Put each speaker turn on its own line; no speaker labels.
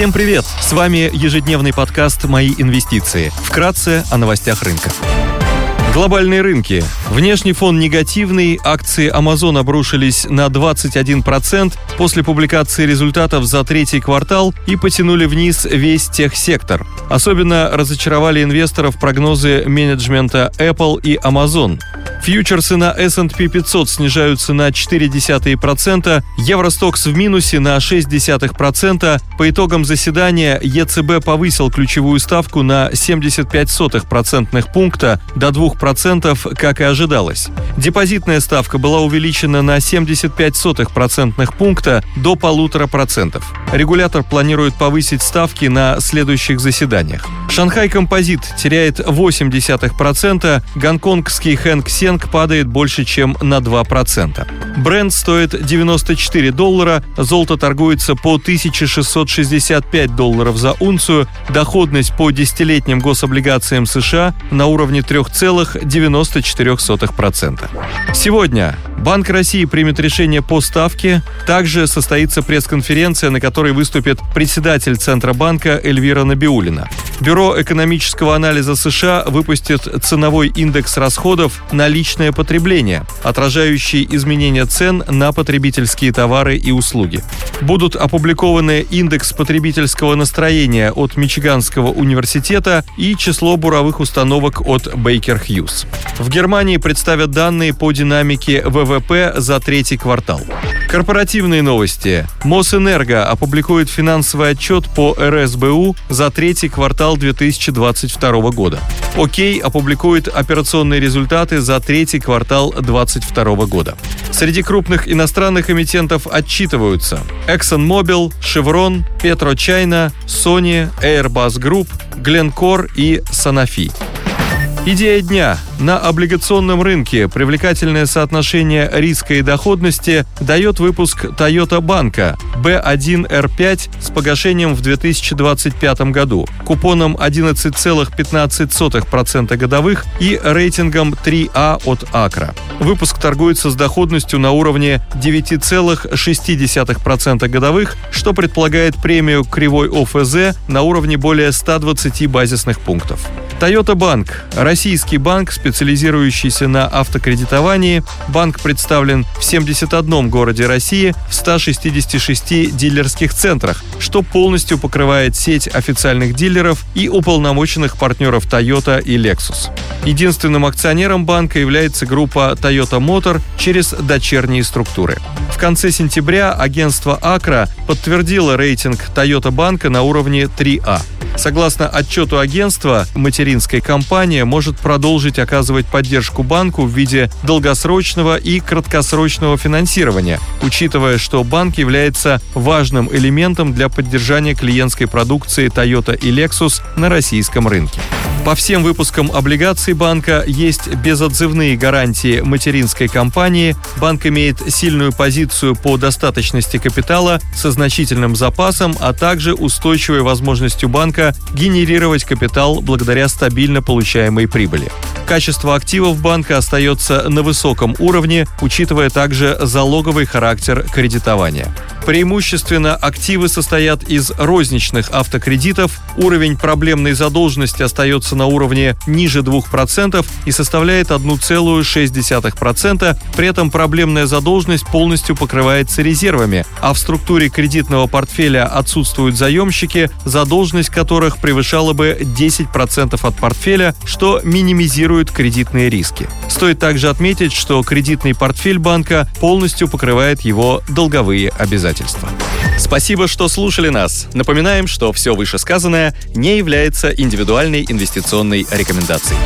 Всем привет! С вами ежедневный подкаст «Мои инвестиции». Вкратце о новостях рынка. Глобальные рынки. Внешний фон негативный, акции Amazon обрушились на 21% после публикации результатов за третий квартал и потянули вниз весь техсектор. Особенно разочаровали инвесторов прогнозы менеджмента Apple и Amazon. Фьючерсы на S&P 500 снижаются на 0,4%, Евростокс в минусе на 0,6%. По итогам заседания ЕЦБ повысил ключевую ставку на 75% пункта до 2%, как и ожидалось. Депозитная ставка была увеличена на 75% пункта до 1,5%. Регулятор планирует повысить ставки на следующих заседаниях. Шанхай Композит теряет 0,8%, гонконгский Хэнк Сенг падает больше, чем на 2%. Бренд стоит 94 доллара, золото торгуется по 1665 долларов за унцию, доходность по десятилетним гособлигациям США на уровне 3,94%. Сегодня Банк России примет решение по ставке. Также состоится пресс-конференция, на которой выступит председатель Центробанка Эльвира Набиулина. Бюро экономического анализа США выпустит ценовой индекс расходов на личное потребление, отражающий изменения цен на потребительские товары и услуги. Будут опубликованы индекс потребительского настроения от Мичиганского университета и число буровых установок от Baker Hughes. В Германии представят данные по динамике ВВП за третий квартал. Корпоративные новости. Мосэнерго опубликует финансовый отчет по РСБУ за третий квартал 2022 года. Окей опубликует операционные результаты за третий квартал 2022 года. Среди крупных иностранных эмитентов отчитываются ExxonMobil, Chevron, PetroChina, Sony, Airbus Group, Glencore и Sanofi. Идея дня. На облигационном рынке привлекательное соотношение риска и доходности дает выпуск Toyota банка B1R5 с погашением в 2025 году, купоном 11,15% годовых и рейтингом 3А от Акра. Выпуск торгуется с доходностью на уровне 9,6% годовых, что предполагает премию кривой ОФЗ на уровне более 120 базисных пунктов. Toyota Банк – российский банк, специализирующийся на автокредитовании. Банк представлен в 71 городе России в 166 дилерских центрах, что полностью покрывает сеть официальных дилеров и уполномоченных партнеров Toyota и Lexus. Единственным акционером банка является группа Toyota Motor через дочерние структуры. В конце сентября агентство Акра подтвердило рейтинг Toyota банка на уровне 3А. Согласно отчету агентства, материнская компания может продолжить оказывать поддержку банку в виде долгосрочного и краткосрочного финансирования, учитывая, что банк является важным элементом для поддержания клиентской продукции Toyota и Lexus на российском рынке. По всем выпускам облигаций банка есть безотзывные гарантии материнской компании. Банк имеет сильную позицию по достаточности капитала со значительным запасом, а также устойчивой возможностью банка генерировать капитал благодаря стабильно получаемой прибыли. Качество активов банка остается на высоком уровне, учитывая также залоговый характер кредитования. Преимущественно активы состоят из розничных автокредитов, уровень проблемной задолженности остается на уровне ниже 2% и составляет 1,6%, при этом проблемная задолженность полностью покрывается резервами, а в структуре кредитного портфеля отсутствуют заемщики, задолженность которых превышала бы 10% от портфеля, что минимизирует кредитные риски. Стоит также отметить, что кредитный портфель банка полностью покрывает его долговые обязательства обстоятельства. Спасибо, что слушали нас. Напоминаем, что все вышесказанное не является индивидуальной инвестиционной рекомендацией.